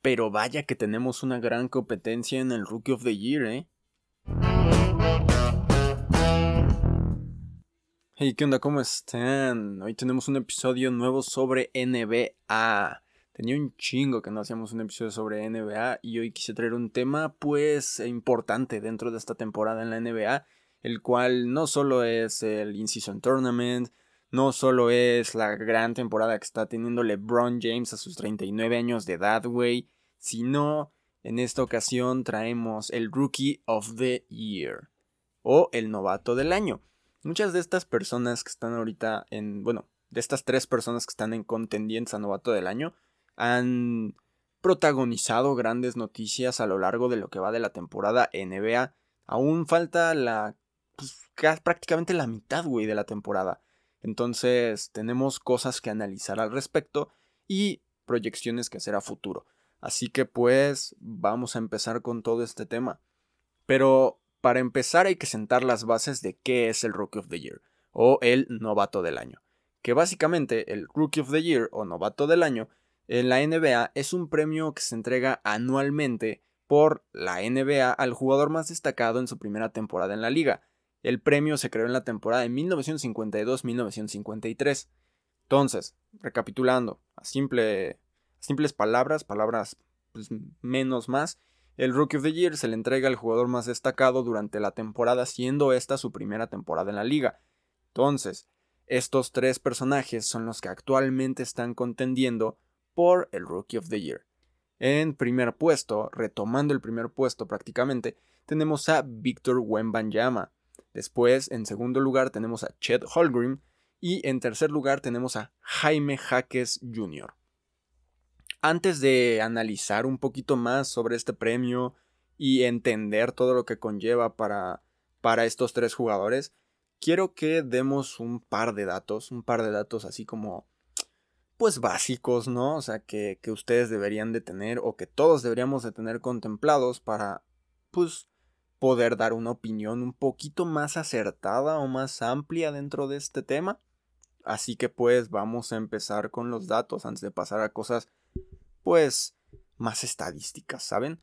Pero vaya que tenemos una gran competencia en el Rookie of the Year, ¿eh? Hey, ¿qué onda? ¿Cómo están? Hoy tenemos un episodio nuevo sobre NBA. Tenía un chingo que no hacíamos un episodio sobre NBA y hoy quise traer un tema pues importante dentro de esta temporada en la NBA, el cual no solo es el In-Season Tournament, no solo es la gran temporada que está teniendo LeBron James a sus 39 años de edad, güey, sino en esta ocasión traemos el Rookie of the Year o el novato del año. Muchas de estas personas que están ahorita en, bueno, de estas tres personas que están en contendientes a novato del año, han protagonizado grandes noticias a lo largo de lo que va de la temporada NBA. Aún falta la, pues, prácticamente la mitad, güey, de la temporada. Entonces tenemos cosas que analizar al respecto y proyecciones que hacer a futuro. Así que pues vamos a empezar con todo este tema. Pero para empezar hay que sentar las bases de qué es el Rookie of the Year o el novato del año. Que básicamente el Rookie of the Year o novato del año en la NBA es un premio que se entrega anualmente por la NBA al jugador más destacado en su primera temporada en la liga. El premio se creó en la temporada de 1952-1953. Entonces, recapitulando, a, simple, simples palabras, palabras pues, menos más, el Rookie of the Year se le entrega al jugador más destacado durante la temporada, siendo esta su primera temporada en la liga. Entonces, estos tres personajes son los que actualmente están contendiendo por el Rookie of the Year. En primer puesto, retomando el primer puesto prácticamente, tenemos a Víctor Wembanyama. Después, en segundo lugar, tenemos a Chet Holgrim. Y en tercer lugar, tenemos a Jaime Jaques Jr. Antes de analizar un poquito más sobre este premio y entender todo lo que conlleva para, para estos tres jugadores, quiero que demos un par de datos, un par de datos así como pues básicos, ¿no? O sea, que, que, ustedes deberían de tener o que todos deberíamos de tener contemplados para, pues, poder dar una opinión un poquito más acertada o más amplia dentro de este tema. Así que pues vamos a empezar con los datos antes de pasar a cosas pues, más estadísticas, ¿saben?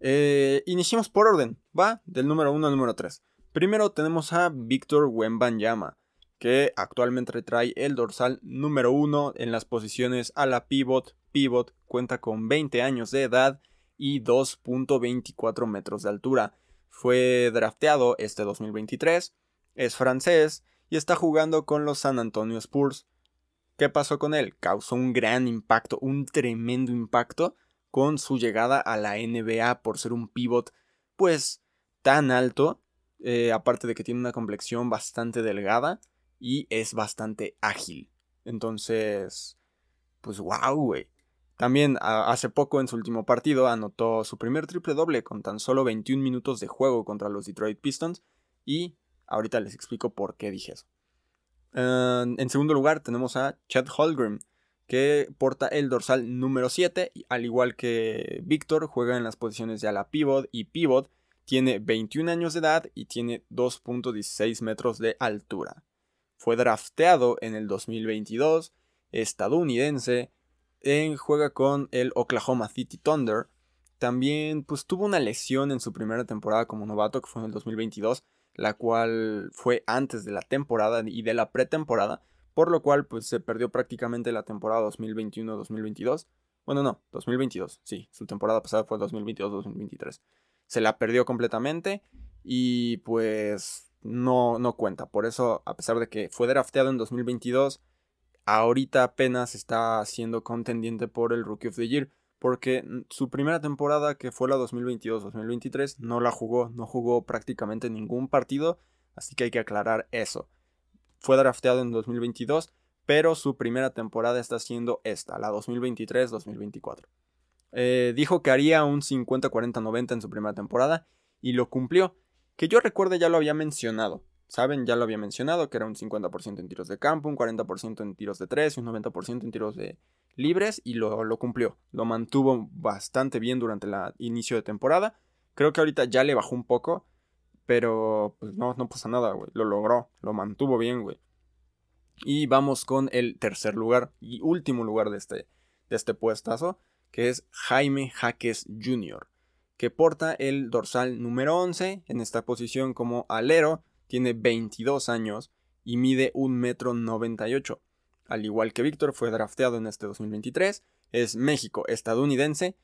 Eh, iniciemos por orden, ¿va? Del número 1 al número 3. Primero tenemos a Víctor Wembanyama, que actualmente trae el dorsal número 1 en las posiciones a la pivot. Pivot cuenta con 20 años de edad y 2.24 metros de altura. Fue drafteado este 2023, es francés y está jugando con los San Antonio Spurs. ¿Qué pasó con él? Causó un gran impacto, un tremendo impacto con su llegada a la NBA por ser un pivot pues tan alto, eh, aparte de que tiene una complexión bastante delgada y es bastante ágil. Entonces, pues wow, güey. También hace poco en su último partido anotó su primer triple doble con tan solo 21 minutos de juego contra los Detroit Pistons y ahorita les explico por qué dije eso. Em, en segundo lugar tenemos a Chad Holgrim, que porta el dorsal número 7, al igual que Víctor, juega en las posiciones de ala pivot y pivot, tiene 21 años de edad y tiene 2.16 metros de altura. Fue drafteado en el 2022, estadounidense, en, juega con el Oklahoma City Thunder. También pues, tuvo una lesión en su primera temporada como novato, que fue en el 2022, la cual fue antes de la temporada y de la pretemporada, por lo cual pues se perdió prácticamente la temporada 2021-2022. Bueno, no, 2022, sí, su temporada pasada fue 2022-2023. Se la perdió completamente y pues no, no cuenta. Por eso, a pesar de que fue drafteado en 2022, ahorita apenas está siendo contendiente por el Rookie of the Year porque su primera temporada, que fue la 2022-2023, no la jugó, no jugó prácticamente ningún partido, así que hay que aclarar eso. Fue drafteado en 2022, pero su primera temporada está siendo esta, la 2023-2024. Eh, dijo que haría un 50-40-90 en su primera temporada y lo cumplió, que yo recuerde ya lo había mencionado. Saben, ya lo había mencionado, que era un 50% en tiros de campo, un 40% en tiros de 3 y un 90% en tiros de libres y lo, lo, cumplió. Lo mantuvo bastante bien durante el inicio de temporada. Creo que ahorita ya le bajó un poco, pero pues no, no pasa nada, güey. Lo logró, lo mantuvo bien, güey. Y vamos con el tercer lugar y último lugar de este, de este puestazo, que es Jaime Jaques Jr., que porta el dorsal número 11 en esta posición como alero, tiene 22 años y mide 1,98 m. Al igual que Víctor, fue drafteado en este 2023, es México estadounidense,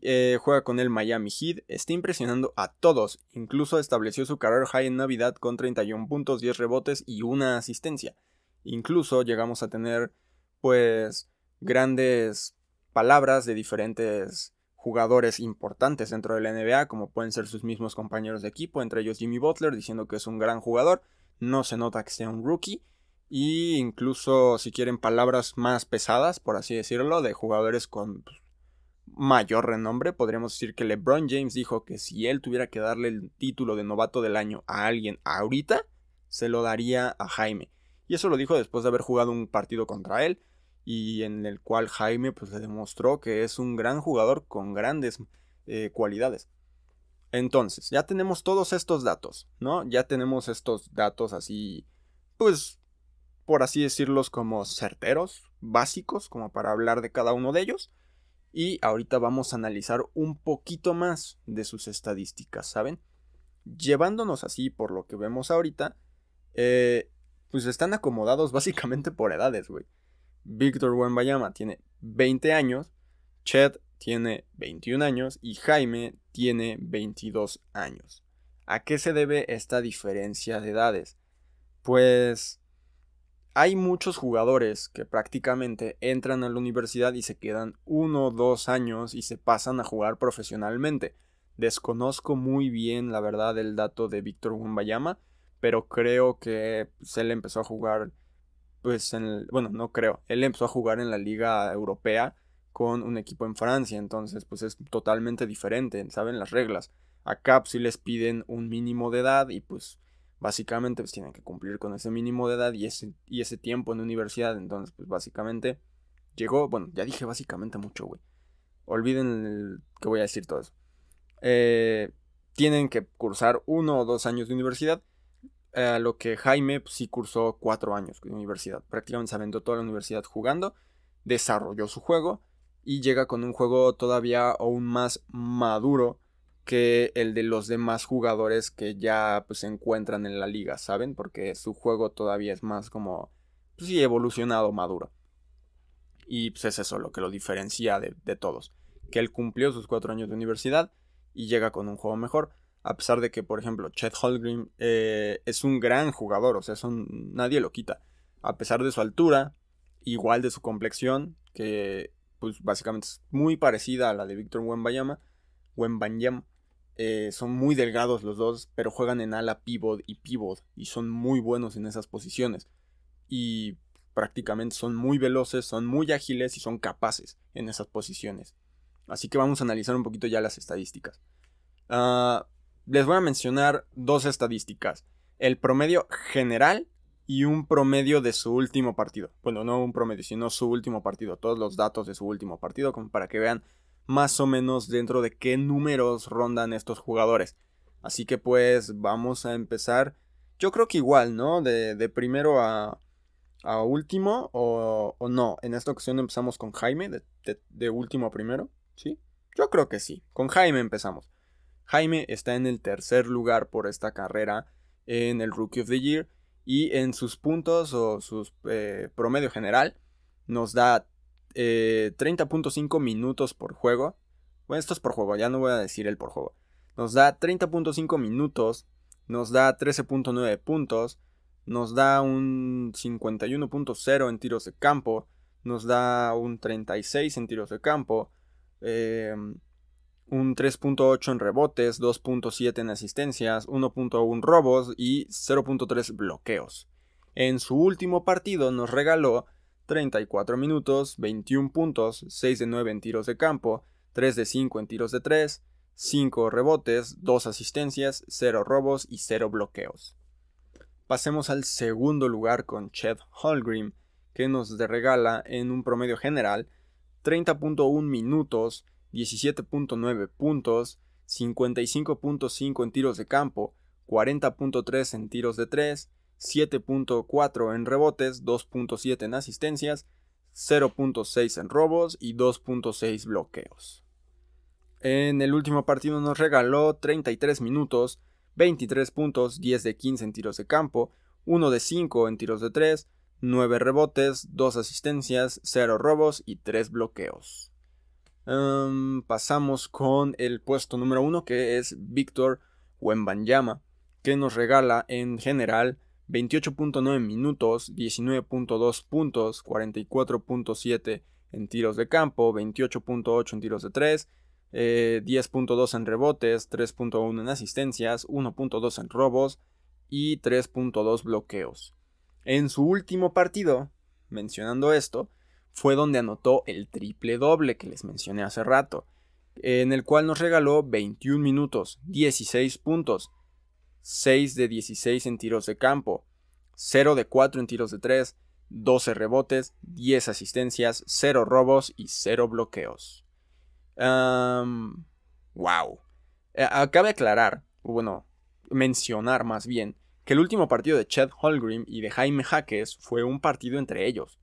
eh, juega con el Miami Heat, está impresionando a todos, incluso estableció su career high en Navidad con 31 puntos, 10 rebotes y una asistencia. Incluso llegamos a tener pues grandes palabras de diferentes jugadores importantes dentro de la NBA, como pueden ser sus mismos compañeros de equipo, entre ellos Jimmy Butler, diciendo que es un gran jugador, no se nota que sea un rookie, y incluso si quieren palabras más pesadas, por así decirlo, de jugadores con pues, mayor renombre, podríamos decir que LeBron James dijo que si él tuviera que darle el título de novato del año a alguien ahorita, se lo daría a Jaime. Y eso lo dijo después de haber jugado un partido contra él y en el cual Jaime pues le demostró que es un gran jugador con grandes eh, cualidades. Entonces, ya tenemos todos estos datos, ¿no? Ya tenemos estos datos así, pues, por así decirlos como certeros, básicos, como para hablar de cada uno de ellos. Y ahorita vamos a analizar un poquito más de sus estadísticas, ¿saben? Llevándonos así por lo que vemos ahorita, eh, pues están acomodados básicamente por edades, güey. Víctor Wembayama tiene 20 años, Chet tiene 21 años y Jaime tiene 22 años. ¿A qué se debe esta diferencia de edades? Pues hay muchos jugadores que prácticamente entran a la universidad y se quedan uno o dos años y se pasan a jugar profesionalmente. Desconozco muy bien la verdad el dato de Víctor Wembayama, pero creo que pues, él empezó a jugar pues en el, bueno, no creo, él empezó a jugar en la liga europea con un equipo en Francia, entonces pues es totalmente diferente, saben las reglas. Acá pues, les piden un mínimo de edad y pues básicamente pues tienen que cumplir con ese mínimo de edad y ese, y ese tiempo en universidad, entonces pues básicamente llegó, bueno, ya dije básicamente mucho, güey. Olviden el, que voy a decir todo eso. Eh, tienen que cursar uno o dos años de universidad a lo que Jaime pues, sí cursó cuatro años de universidad. Prácticamente se aventó toda la universidad jugando, desarrolló su juego y llega con un juego todavía aún más maduro que el de los demás jugadores que ya pues, se encuentran en la liga, ¿saben? Porque su juego todavía es más como, pues sí, evolucionado, maduro. Y pues es eso lo que lo diferencia de, de todos. Que él cumplió sus cuatro años de universidad y llega con un juego mejor a pesar de que, por ejemplo, Chet Holmgren eh, es un gran jugador, o sea, nadie lo quita. A pesar de su altura, igual de su complexión, que pues básicamente es muy parecida a la de Víctor Wembanyama, Wembanyama eh, son muy delgados los dos, pero juegan en ala pivot y pivot, y son muy buenos en esas posiciones. Y prácticamente son muy veloces, son muy ágiles y son capaces en esas posiciones. Así que vamos a analizar un poquito ya las estadísticas. Ah les voy a mencionar dos estadísticas. El promedio general y un promedio de su último partido. Bueno, no un promedio, sino su último partido. Todos los datos de su último partido, como para que vean más o menos dentro de qué números rondan estos jugadores. Así que pues vamos a empezar. Yo creo que igual, ¿no? De, primero a, último o, no. En esta ocasión empezamos con Jaime, de, de último a primero. ¿Sí? Yo creo que sí. Con Jaime empezamos. Jaime está en el tercer lugar por esta carrera en el Rookie of the Year y en sus puntos o su eh, promedio general nos da 30.5 eh, minutos por juego. Bueno, esto es por juego, ya no voy a decir el por juego. Nos da 30.5 minutos, nos da 13.9 puntos, nos da un 51.0 en tiros de campo, nos da un 36 en tiros de campo, eh, un 3.8 en rebotes, 2.7 en asistencias, 1.1 robos y 0.3 bloqueos. En su último partido nos regaló 34 minutos, 21 puntos, 6 de 9 en tiros de campo, 3 de 5 en tiros de 3, 5 rebotes, 2 asistencias, 0 robos y 0 bloqueos. Pasemos al segundo lugar con Chet Holgrim, que nos regala en un promedio general 30.1 minutos, 17.9 puntos, 55.5 en tiros de campo, 40.3 en tiros de 3, 7.4 en rebotes, 2.7 en asistencias, 0.6 en robos y 2.6 bloqueos. En el último partido nos regaló 33 minutos, 23 puntos, 10 de 15 en tiros de campo, 1 de 5 en tiros de 3, 9 rebotes, 2 asistencias, 0 robos y 3 bloqueos. Em, pasamos con el puesto número 1 que es Víctor Wembanyama, que nos regala en general 28.9 minutos, 19.2 puntos, 44.7 en tiros de campo, 28.8 en tiros de 3, 10.2 eh, en rebotes, 3.1 en asistencias, 1.2 en robos y 3.2 bloqueos. En su último partido, mencionando esto, fue donde anotó el triple doble que les mencioné hace rato, en el cual nos regaló 21 minutos, 16 puntos, 6 de 16 en tiros de campo, 0 de 4 en tiros de 3, 12 rebotes, 10 asistencias, 0 robos y 0 bloqueos. wow. Eh, Acabe aclarar, bueno, mencionar más bien, que el último partido de Chet Holgrim y de Jaime Jaques fue un partido entre ellos.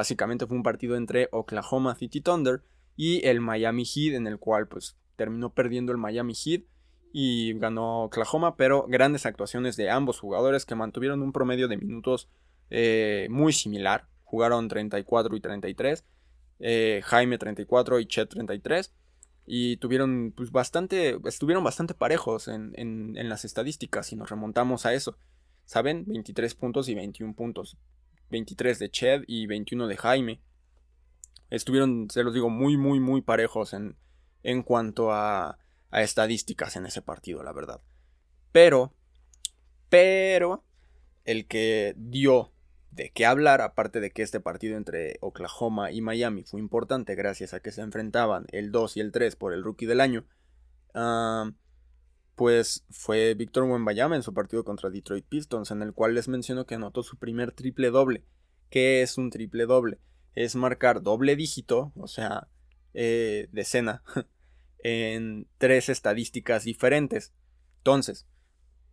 Básicamente fue un partido entre Oklahoma City Thunder y el Miami Heat, en el cual pues terminó perdiendo el Miami Heat y ganó Oklahoma, pero grandes actuaciones de ambos jugadores que mantuvieron un promedio de minutos eh, muy similar. Jugaron 34 y 33, eh, Jaime 34 y Chet 33. Y tuvieron pues bastante, estuvieron bastante parejos en, en las estadísticas si nos remontamos a eso. ¿Saben? 23 puntos y 21 puntos. 23 de Chet y 21 de Jaime. Estuvieron, se los digo, muy, muy, muy parejos en, en cuanto a, a estadísticas en ese partido, la verdad. Pero, pero, el que dio de qué hablar, aparte de que este partido entre Oklahoma y Miami fue importante gracias a que se enfrentaban el 2 y el 3 por el rookie del año, ah, pues fue Víctor Wembanyama en su partido contra Detroit Pistons, en el cual les menciono que anotó su primer triple doble. ¿Qué es un triple doble? Es marcar doble dígito, o sea, eh, decena, en tres estadísticas diferentes. Entonces,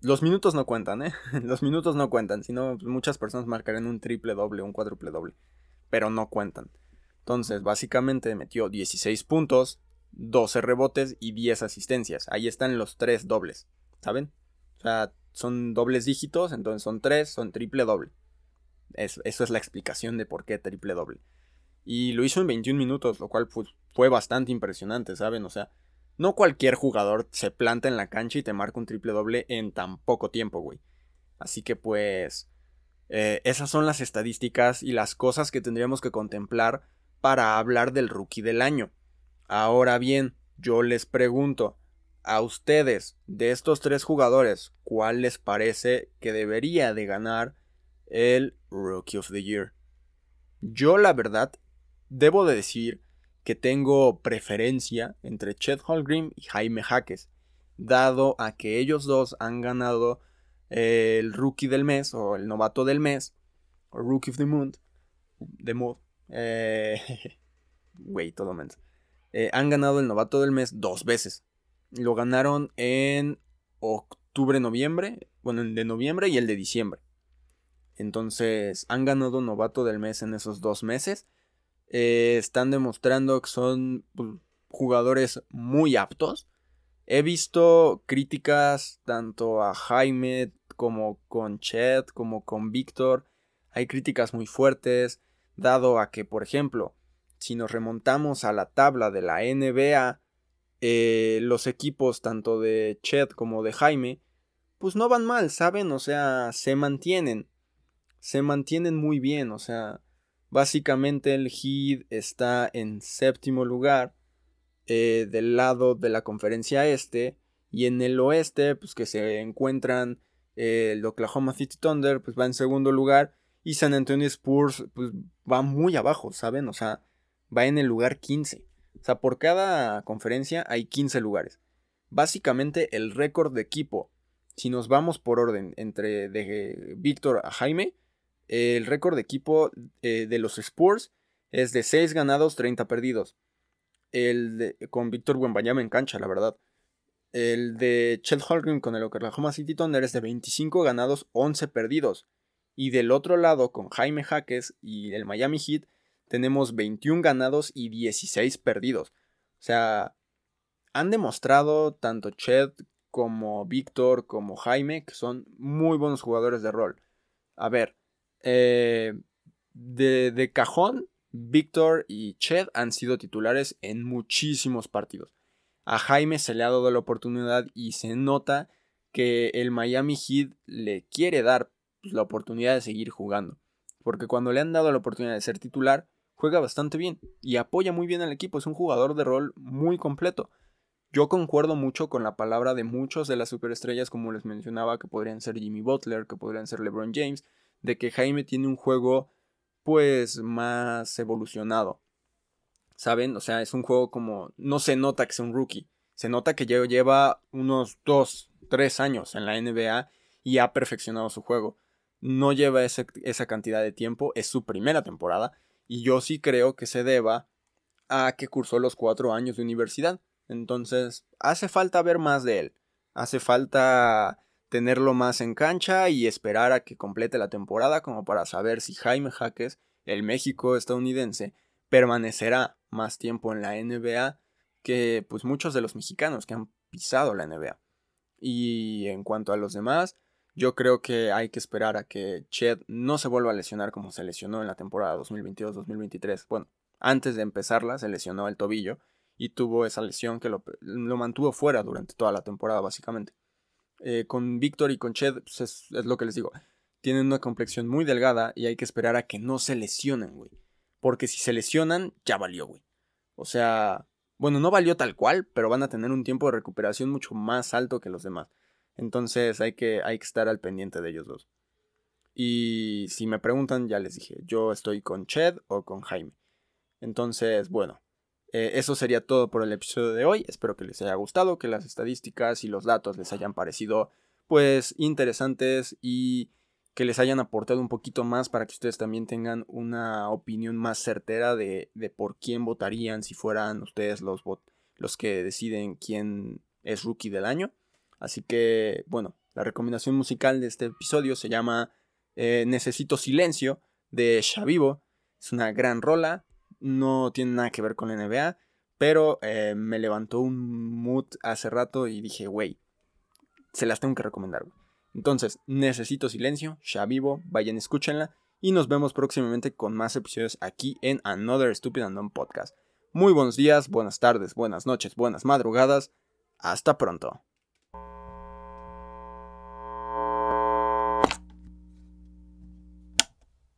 los minutos no cuentan, ¿eh? Los minutos no cuentan, sino muchas personas marcarán un triple doble, un cuádruple doble, pero no cuentan. Entonces, básicamente metió 16 puntos, 12 rebotes y 10 asistencias. Ahí están los tres dobles, ¿saben? O sea, son dobles dígitos, entonces son tres, son triple doble. Eso, es la explicación de por qué triple doble. Y lo hizo en 21 minutos, lo cual fue bastante impresionante, ¿saben? O sea, no cualquier jugador se planta en la cancha y te marca un triple doble en tan poco tiempo, güey. Así que pues... Eh, esas son las estadísticas y las cosas que tendríamos que contemplar para hablar del rookie del año. Ahora bien, yo les pregunto, a ustedes, de estos tres jugadores, ¿cuál les parece que debería de ganar el Rookie of the Year? Yo la verdad Debo de decir que tengo preferencia entre Chet Holgrim y Jaime Jaques, dado a que ellos dos han ganado el Rookie del mes o el Novato del mes, o Rookie of the Month, de Mood, eh, güey, todo menos. Eh, han ganado el Novato del mes dos veces. Lo ganaron en octubre, noviembre, bueno, el de noviembre y el de diciembre. Entonces, han ganado Novato del mes en esos dos meses eh, están demostrando que son pues, jugadores muy aptos. He visto críticas tanto a Jaime como con Chet, como con Víctor. Hay críticas muy fuertes, dado a que, por ejemplo, si nos remontamos a la tabla de la NBA, eh, los equipos tanto de Chet como de Jaime, pues no van mal, ¿saben? O sea, se mantienen. Se mantienen muy bien, o sea, Básicamente el Heat está en séptimo lugar eh, del lado de la conferencia este y en el oeste pues que se encuentran eh, el Oklahoma City Thunder pues va en segundo lugar y San Antonio Spurs pues va muy abajo, ¿saben? O sea, va en el lugar 15. O sea, por cada conferencia hay 15 lugares. Básicamente el récord de equipo, si nos vamos por orden entre de Víctor a Jaime, el récord de equipo eh, de los Spurs es de 6 ganados, 30 perdidos. El de, con Víctor Wembanyama en cancha, la verdad. El de Chet Holmgren con el Oklahoma City Thunder es de 25 ganados, 11 perdidos. Y del otro lado, con Jaime Jaques y el Miami Heat, tenemos 21 ganados y 16 perdidos. O sea, han demostrado tanto Ched como Víctor, como Jaime, que son muy buenos jugadores de rol. A ver, eh, de, de cajón, Víctor y Ched han sido titulares en muchísimos partidos. A Jaime se le ha dado la oportunidad y se nota que el Miami Heat le quiere dar pues, la oportunidad de seguir jugando. Porque cuando le han dado la oportunidad de ser titular, juega bastante bien y apoya muy bien al equipo. Es un jugador de rol muy completo. Yo concuerdo mucho con la palabra de muchos de las superestrellas, como les mencionaba, que podrían ser Jimmy Butler, que podrían ser LeBron James, de que Jaime tiene un juego pues más evolucionado. ¿Saben? O sea, es un juego como... No se nota que sea un rookie. Se nota que lleva unos 2, 3 años en la NBA y ha perfeccionado su juego. No lleva esa cantidad de tiempo, es su primera temporada. Y yo sí creo que se deba a que cursó los 4 años de universidad. Entonces, hace falta ver más de él. Hace falta tenerlo más en cancha y esperar a que complete la temporada como para saber si Jaime Jaques, el México estadounidense, permanecerá más tiempo en la NBA que pues muchos de los mexicanos que han pisado la NBA. Y en cuanto a los demás, yo creo que hay que esperar a que Ched no se vuelva a lesionar como se lesionó en la temporada 2022-2023. Bueno, antes de empezarla se lesionó el tobillo y tuvo esa lesión que lo, mantuvo fuera durante toda la temporada básicamente. Eh, con Víctor y con Ched pues, es, es, lo que les digo. Tienen una complexión muy delgada y hay que esperar a que no se lesionen, güey. Porque si se lesionan, ya valió, güey. O sea, bueno, no valió tal cual, pero van a tener un tiempo de recuperación mucho más alto que los demás. Entonces hay que, hay que estar al pendiente de ellos dos. Y si me preguntan, ya les dije, yo estoy con Ched o con Jaime. Entonces, bueno, eh, eso sería todo por el episodio de hoy. Espero que les haya gustado, que las estadísticas y los datos les hayan parecido pues interesantes y que les hayan aportado un poquito más para que ustedes también tengan una opinión más certera de, de por quién votarían si fueran ustedes los, los que deciden quién es rookie del año. Así que, bueno, la recomendación musical de este episodio se llama eh, Necesito Silencio de Shavivo. Es una gran rola, no tiene nada que ver con la NBA, pero eh, me levantó un mood hace rato y dije, güey, se las tengo que recomendar. Entonces, necesito silencio, ya vivo, vayan, escúchenla y nos vemos próximamente con más episodios aquí en Another Stupid and Podcast. Muy buenos días, buenas tardes, buenas noches, buenas madrugadas. Hasta pronto.